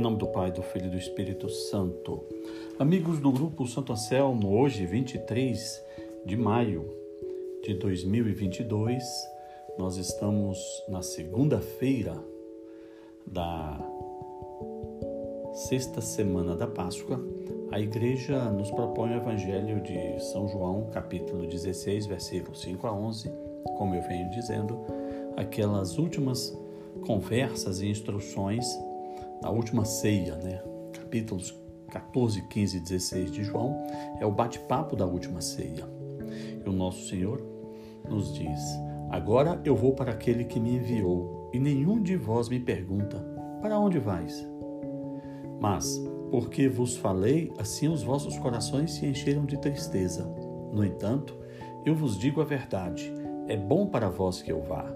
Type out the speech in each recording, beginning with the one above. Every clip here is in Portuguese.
Em nome do Pai, do Filho e do Espírito Santo. Amigos do grupo Santo Anselmo, hoje, 23 de maio de 2022, nós estamos na segunda-feira da sexta semana da Páscoa. A igreja nos propõe o Evangelho de São João, capítulo 16, versículos 5 a 11, como eu venho dizendo, aquelas últimas conversas e instruções na última ceia, né? Capítulos 14, 15 e 16 de João, é o bate-papo da última ceia. E o nosso Senhor nos diz: Agora eu vou para aquele que me enviou, e nenhum de vós me pergunta: Para onde vais? Mas, porque vos falei, assim os vossos corações se encheram de tristeza. No entanto, eu vos digo a verdade: é bom para vós que eu vá.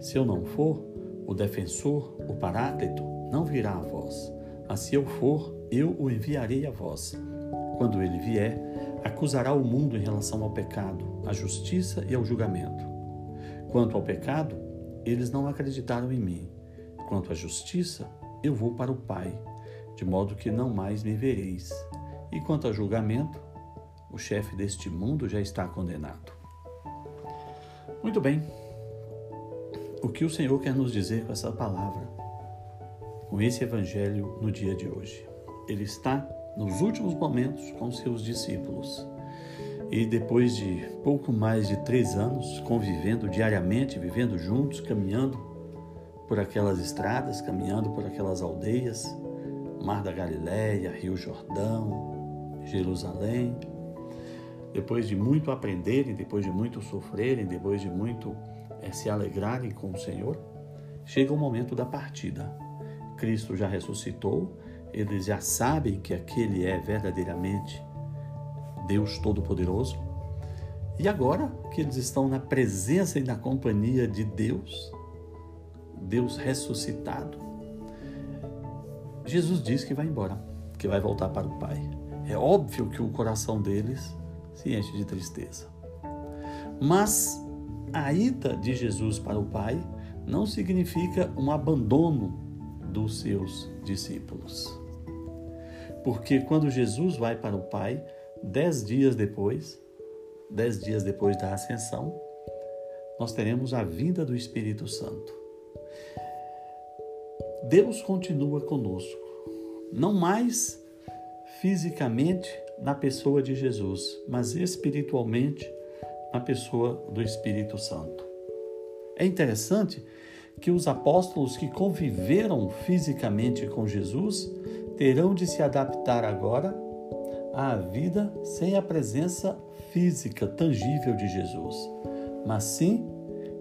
Se eu não for, o defensor, o paráclito, não virá a vós. Mas se eu for, eu o enviarei a vós. Quando ele vier, acusará o mundo em relação ao pecado, à justiça e ao julgamento. Quanto ao pecado, eles não acreditaram em mim. Quanto à justiça, eu vou para o Pai, de modo que não mais me vereis. E quanto ao julgamento, o chefe deste mundo já está condenado. Muito bem. O que o Senhor quer nos dizer com essa palavra? Com esse evangelho no dia de hoje. Ele está nos últimos momentos com seus discípulos. E depois de pouco mais de três anos convivendo diariamente, vivendo juntos, caminhando por aquelas estradas, caminhando por aquelas aldeias, Mar da Galileia, Rio Jordão, Jerusalém, depois de muito aprenderem, depois de muito sofrerem, depois de muito é, se alegrarem com o Senhor, chega o momento da partida. Cristo já ressuscitou, eles já sabem que aquele é verdadeiramente Deus Todo-Poderoso. E agora que eles estão na presença e na companhia de Deus, Deus ressuscitado, Jesus diz que vai embora, que vai voltar para o Pai. É óbvio que o coração deles se enche de tristeza. Mas a ida de Jesus para o Pai não significa um abandono dos seus discípulos. Porque quando Jesus vai para o Pai, dez dias depois, dez dias depois da ascensão, nós teremos a vinda do Espírito Santo. Deus continua conosco, não mais fisicamente na pessoa de Jesus, mas espiritualmente na pessoa do Espírito Santo. É interessante que os apóstolos que conviveram fisicamente com Jesus terão de se adaptar agora à vida sem a presença física tangível de Jesus, mas sim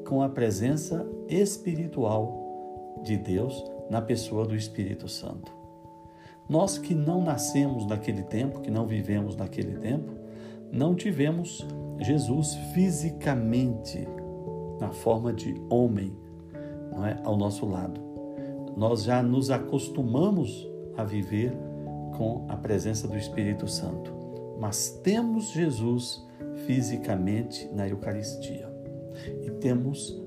com a presença espiritual de Deus na pessoa do Espírito Santo. Nós que não nascemos naquele tempo, que não vivemos naquele tempo, não tivemos Jesus fisicamente na forma de homem não é, ao nosso lado. Nós já nos acostumamos a viver com a presença do Espírito Santo, mas temos Jesus fisicamente na Eucaristia e temos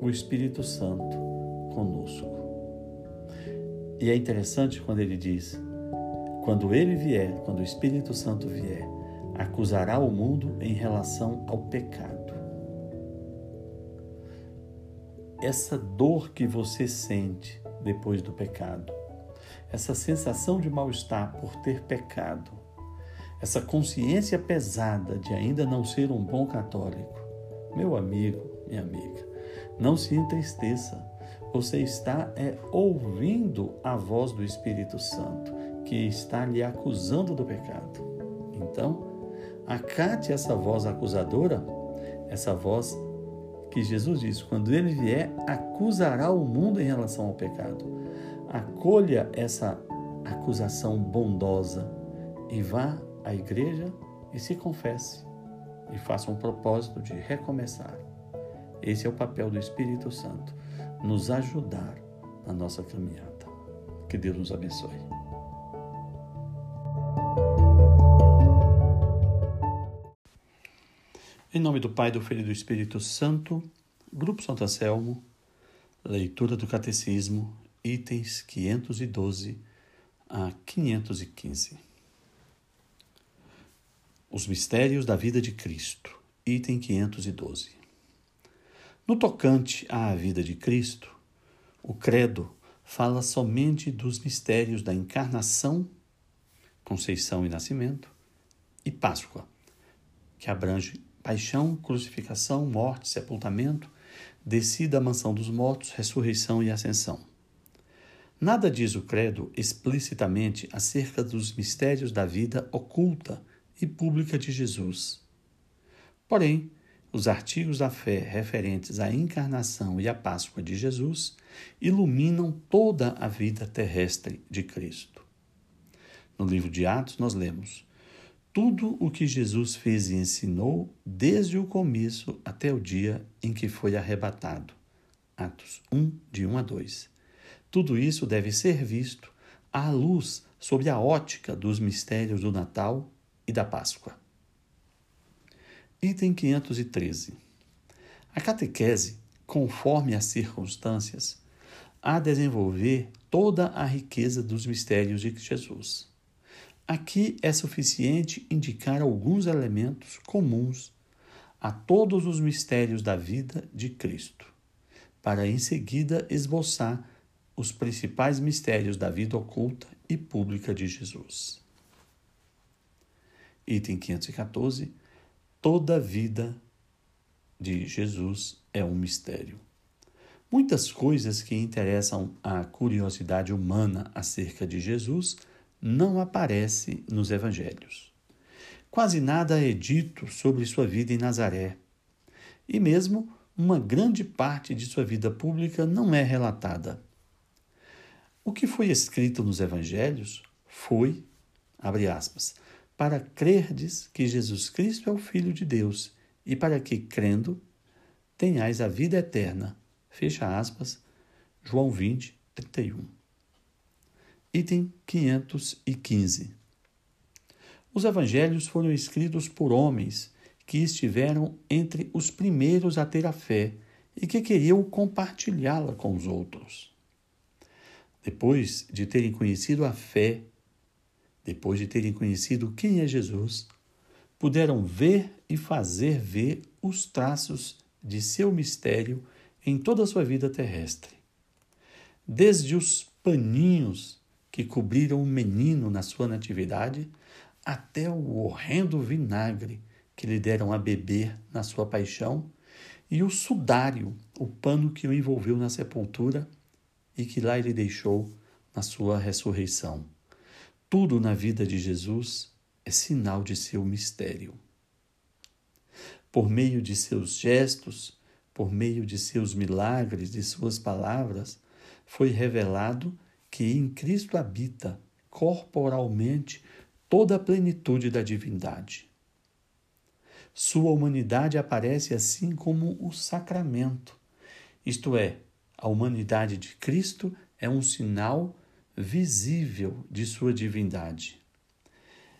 o Espírito Santo conosco. E é interessante quando ele diz: quando ele vier, quando o Espírito Santo vier, acusará o mundo em relação ao pecado essa dor que você sente depois do pecado, essa sensação de mal-estar por ter pecado, essa consciência pesada de ainda não ser um bom católico, meu amigo, minha amiga, não se entristeça. Você está é, ouvindo a voz do Espírito Santo que está lhe acusando do pecado. Então, acate essa voz acusadora, essa voz que Jesus diz: quando ele vier, acusará o mundo em relação ao pecado. Acolha essa acusação bondosa e vá à igreja e se confesse e faça um propósito de recomeçar. Esse é o papel do Espírito Santo, nos ajudar na nossa caminhada. Que Deus nos abençoe. Em nome do Pai, do Filho e do Espírito Santo, Grupo Santo Anselmo, leitura do Catecismo, itens 512 a 515. Os mistérios da vida de Cristo, item 512. No tocante à vida de Cristo, o Credo fala somente dos mistérios da encarnação, conceição e nascimento, e Páscoa, que abrange paixão, crucificação, morte, sepultamento, descida à mansão dos mortos, ressurreição e ascensão. Nada diz o Credo explicitamente acerca dos mistérios da vida oculta e pública de Jesus. Porém, os artigos da fé referentes à encarnação e à Páscoa de Jesus iluminam toda a vida terrestre de Cristo. No livro de Atos, nós lemos: Tudo o que Jesus fez e ensinou desde o começo até o dia em que foi arrebatado. Atos 1, de 1 a 2. Tudo isso deve ser visto à luz sob a ótica dos mistérios do Natal e da Páscoa. Item 513. A catequese, conforme as circunstâncias, a desenvolver toda a riqueza dos mistérios de Jesus. Aqui é suficiente indicar alguns elementos comuns a todos os mistérios da vida de Cristo, para em seguida esboçar os principais mistérios da vida oculta e pública de Jesus. Item 514. Toda a vida de Jesus é um mistério. Muitas coisas que interessam a curiosidade humana acerca de Jesus não aparecem nos evangelhos. Quase nada é dito sobre sua vida em Nazaré. E mesmo uma grande parte de sua vida pública não é relatada. O que foi escrito nos evangelhos foi, abre aspas, para crerdes que Jesus Cristo é o Filho de Deus e para que, crendo, tenhais a vida eterna. Fecha aspas, João 20, 31. Item 515. Os evangelhos foram escritos por homens que estiveram entre os primeiros a ter a fé e que queriam compartilhá-la com os outros. Depois de terem conhecido a fé, depois de terem conhecido quem é Jesus, puderam ver e fazer ver os traços de seu mistério em toda a sua vida terrestre. Desde os paninhos que cobriram o menino na sua natividade, até o horrendo vinagre que lhe deram a beber na sua paixão, e o sudário, o pano que o envolveu na sepultura e que lá ele deixou na sua ressurreição. Tudo na vida de Jesus é sinal de seu mistério. Por meio de seus gestos, por meio de seus milagres, de suas palavras, foi revelado que em Cristo habita corporalmente toda a plenitude da divindade. Sua humanidade aparece assim como o sacramento, isto é, a humanidade de Cristo é um sinal visível de sua divindade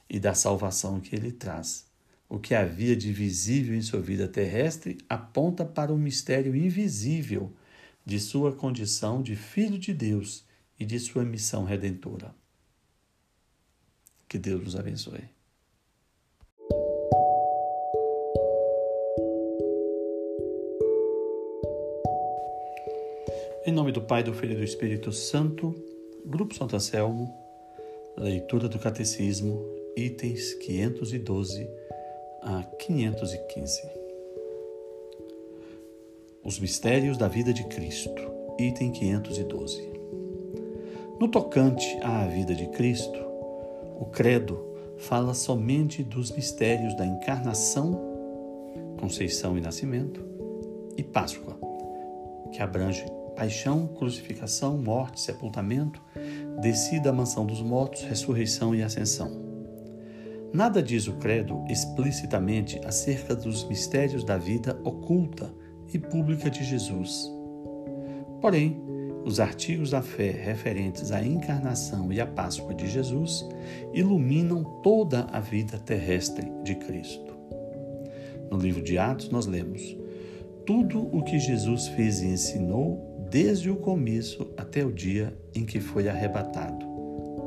e da salvação que ele traz. O que havia de visível em sua vida terrestre aponta para o mistério invisível de sua condição de filho de Deus e de sua missão redentora. Que Deus nos abençoe. Em nome do Pai, do Filho e do Espírito Santo, Grupo Santo Anselmo, leitura do Catecismo, itens 512 a 515. Os mistérios da vida de Cristo, item 512. No tocante à vida de Cristo, o Credo fala somente dos mistérios da encarnação, conceição e nascimento, e Páscoa, que abrange paixão, crucificação, morte, sepultamento, descida à mansão dos mortos, ressurreição e ascensão. Nada diz o Credo explicitamente acerca dos mistérios da vida oculta e pública de Jesus. Porém, os artigos da fé referentes à encarnação e à Páscoa de Jesus iluminam toda a vida terrestre de Cristo. No livro de Atos, nós lemos: Tudo o que Jesus fez e ensinou desde o começo até o dia em que foi arrebatado.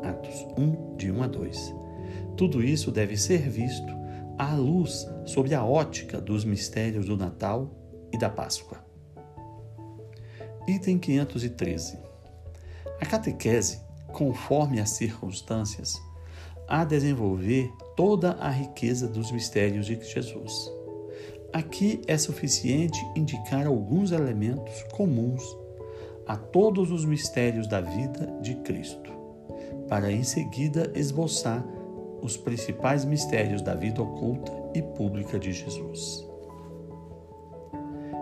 Atos 1, de 1 a 2. Tudo isso deve ser visto à luz sobre a ótica dos mistérios do Natal e da Páscoa. Item 513. A catequese, conforme as circunstâncias, a desenvolver toda a riqueza dos mistérios de Jesus. Aqui é suficiente indicar alguns elementos comuns a todos os mistérios da vida de Cristo, para em seguida esboçar os principais mistérios da vida oculta e pública de Jesus.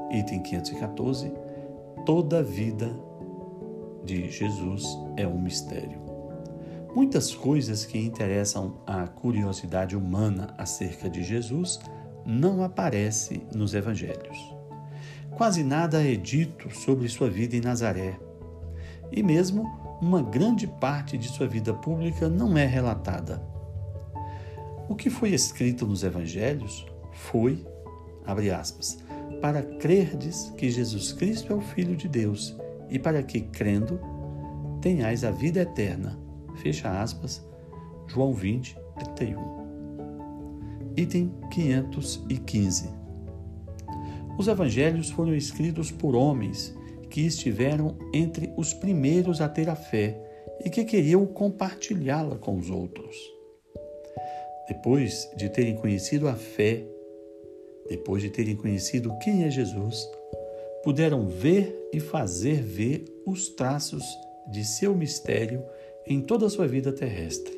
Item 514. Toda a vida de Jesus é um mistério. Muitas coisas que interessam a curiosidade humana acerca de Jesus não aparecem nos evangelhos. Quase nada é dito sobre sua vida em Nazaré. E mesmo uma grande parte de sua vida pública não é relatada. O que foi escrito nos evangelhos foi, abre aspas, para crerdes que Jesus Cristo é o Filho de Deus e para que, crendo, tenhais a vida eterna. Fecha aspas, João 20, 31. Item 515. Os evangelhos foram escritos por homens que estiveram entre os primeiros a ter a fé e que queriam compartilhá-la com os outros. Depois de terem conhecido a fé, depois de terem conhecido quem é Jesus, puderam ver e fazer ver os traços de seu mistério em toda a sua vida terrestre.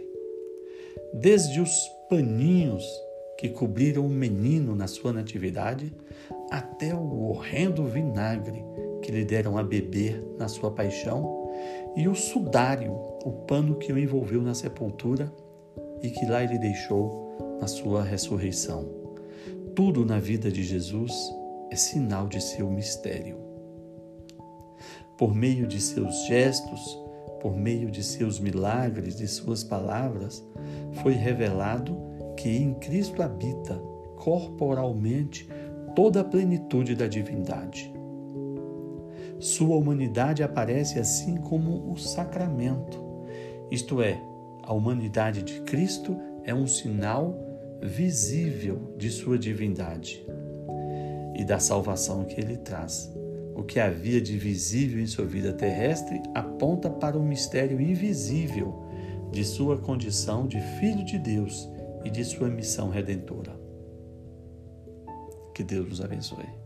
Desde os paninhos que cobriram o menino na sua natividade, até o horrendo vinagre que lhe deram a beber na sua paixão, e o sudário, o pano que o envolveu na sepultura e que lá ele deixou na sua ressurreição. Tudo na vida de Jesus é sinal de seu mistério. Por meio de seus gestos, por meio de seus milagres, de suas palavras, foi revelado que em Cristo habita corporalmente toda a plenitude da divindade. Sua humanidade aparece assim como o sacramento, isto é, a humanidade de Cristo é um sinal visível de sua divindade e da salvação que ele traz. O que havia de visível em sua vida terrestre aponta para o mistério invisível de sua condição de filho de Deus e de sua missão redentora. Que Deus nos abençoe.